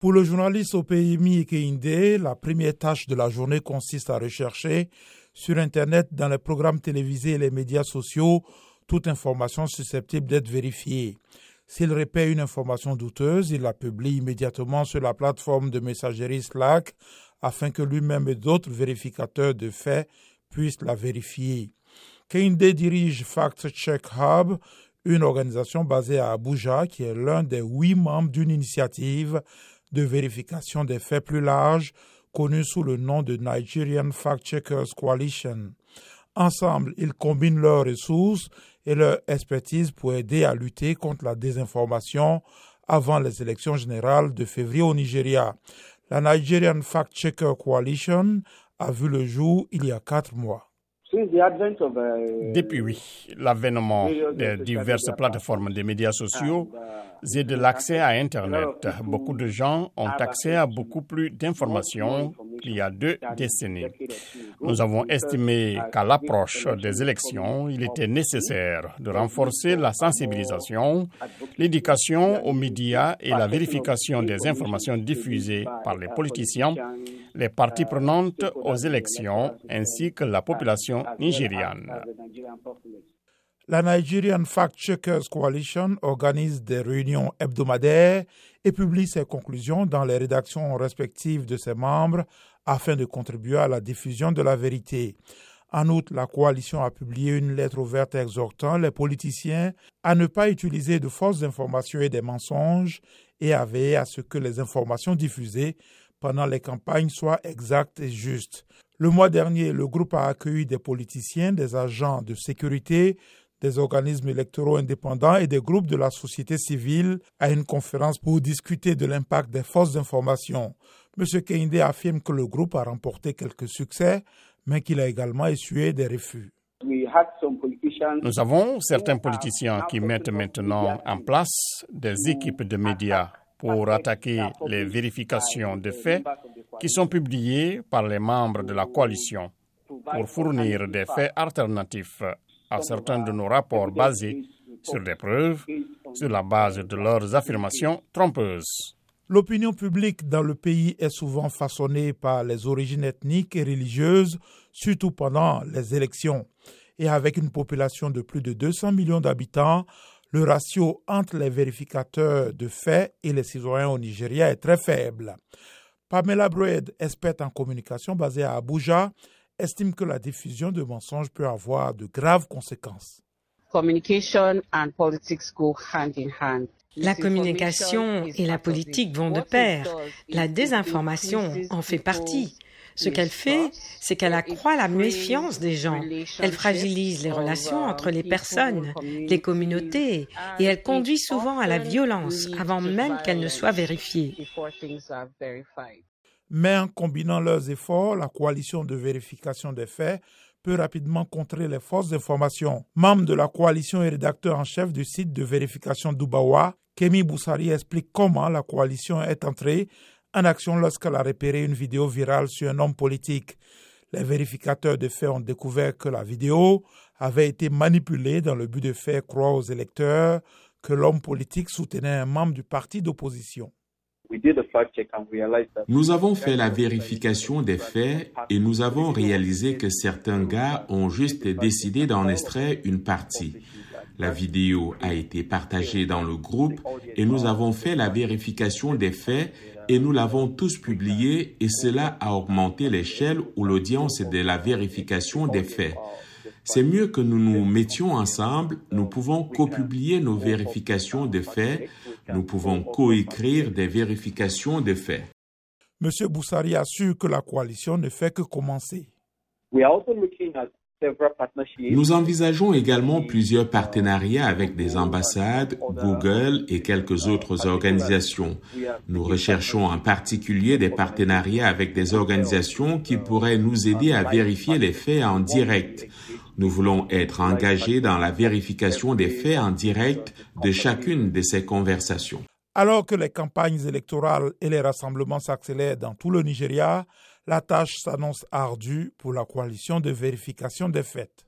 Pour le journaliste au PMI Keinde, la première tâche de la journée consiste à rechercher sur Internet, dans les programmes télévisés et les médias sociaux, toute information susceptible d'être vérifiée. S'il repère une information douteuse, il la publie immédiatement sur la plateforme de messagerie Slack afin que lui-même et d'autres vérificateurs de faits puissent la vérifier. Keinde dirige Fact Check Hub, une organisation basée à Abuja qui est l'un des huit membres d'une initiative de vérification des faits plus large connue sous le nom de Nigerian Fact Checkers Coalition. Ensemble, ils combinent leurs ressources et leur expertise pour aider à lutter contre la désinformation avant les élections générales de février au Nigeria. La Nigerian Fact Checker Coalition a vu le jour il y a quatre mois. Depuis l'avènement des diverses plateformes des médias sociaux et de l'accès à Internet, beaucoup de gens ont accès à beaucoup plus d'informations qu'il y a deux décennies. Nous avons estimé qu'à l'approche des élections, il était nécessaire de renforcer la sensibilisation, l'éducation aux médias et la vérification des informations diffusées par les politiciens, les parties prenantes aux élections ainsi que la population nigériane. La Nigerian Fact Checkers Coalition organise des réunions hebdomadaires et publie ses conclusions dans les rédactions respectives de ses membres afin de contribuer à la diffusion de la vérité. En outre, la coalition a publié une lettre ouverte exhortant les politiciens à ne pas utiliser de fausses informations et des mensonges et à veiller à ce que les informations diffusées pendant les campagnes soient exactes et justes. Le mois dernier, le groupe a accueilli des politiciens, des agents de sécurité, des organismes électoraux indépendants et des groupes de la société civile à une conférence pour discuter de l'impact des fausses informations. M. Keinde affirme que le groupe a remporté quelques succès, mais qu'il a également essuyé des refus. Nous avons certains politiciens qui mettent maintenant en place des équipes de médias pour attaquer les vérifications de faits qui sont publiées par les membres de la coalition pour fournir des faits alternatifs à certains de nos rapports basés sur des preuves sur la base de leurs affirmations trompeuses. L'opinion publique dans le pays est souvent façonnée par les origines ethniques et religieuses, surtout pendant les élections. Et avec une population de plus de 200 millions d'habitants, le ratio entre les vérificateurs de faits et les citoyens au Nigeria est très faible. Pamela Broed, experte en communication basée à Abuja, estime que la diffusion de mensonges peut avoir de graves conséquences. La communication et la politique vont de pair. La désinformation en fait partie. Ce qu'elle fait, c'est qu'elle accroît la méfiance des gens. Elle fragilise les relations entre les personnes, les communautés, et elle conduit souvent à la violence avant même qu'elle ne soit vérifiée. Mais en combinant leurs efforts, la coalition de vérification des faits peut rapidement contrer les fausses informations. Membre de la coalition et rédacteur en chef du site de vérification d'Ubawa, Kemi Boussari explique comment la coalition est entrée en action lorsqu'elle a repéré une vidéo virale sur un homme politique. Les vérificateurs de faits ont découvert que la vidéo avait été manipulée dans le but de faire croire aux électeurs que l'homme politique soutenait un membre du parti d'opposition. Nous avons fait la vérification des faits et nous avons réalisé que certains gars ont juste décidé d'en extraire une partie. La vidéo a été partagée dans le groupe et nous avons fait la vérification des faits et nous l'avons tous publié et cela a augmenté l'échelle ou l'audience de la vérification des faits. C'est mieux que nous nous mettions ensemble, nous pouvons copublier nos vérifications de faits, nous pouvons coécrire des vérifications de faits. M. Boussari assure que la coalition ne fait que commencer. Nous envisageons également plusieurs partenariats avec des ambassades, Google et quelques autres organisations. Nous recherchons en particulier des partenariats avec des organisations qui pourraient nous aider à vérifier les faits en direct. Nous voulons être engagés dans la vérification des faits en direct de chacune de ces conversations. Alors que les campagnes électorales et les rassemblements s'accélèrent dans tout le Nigeria, la tâche s'annonce ardue pour la coalition de vérification des faits.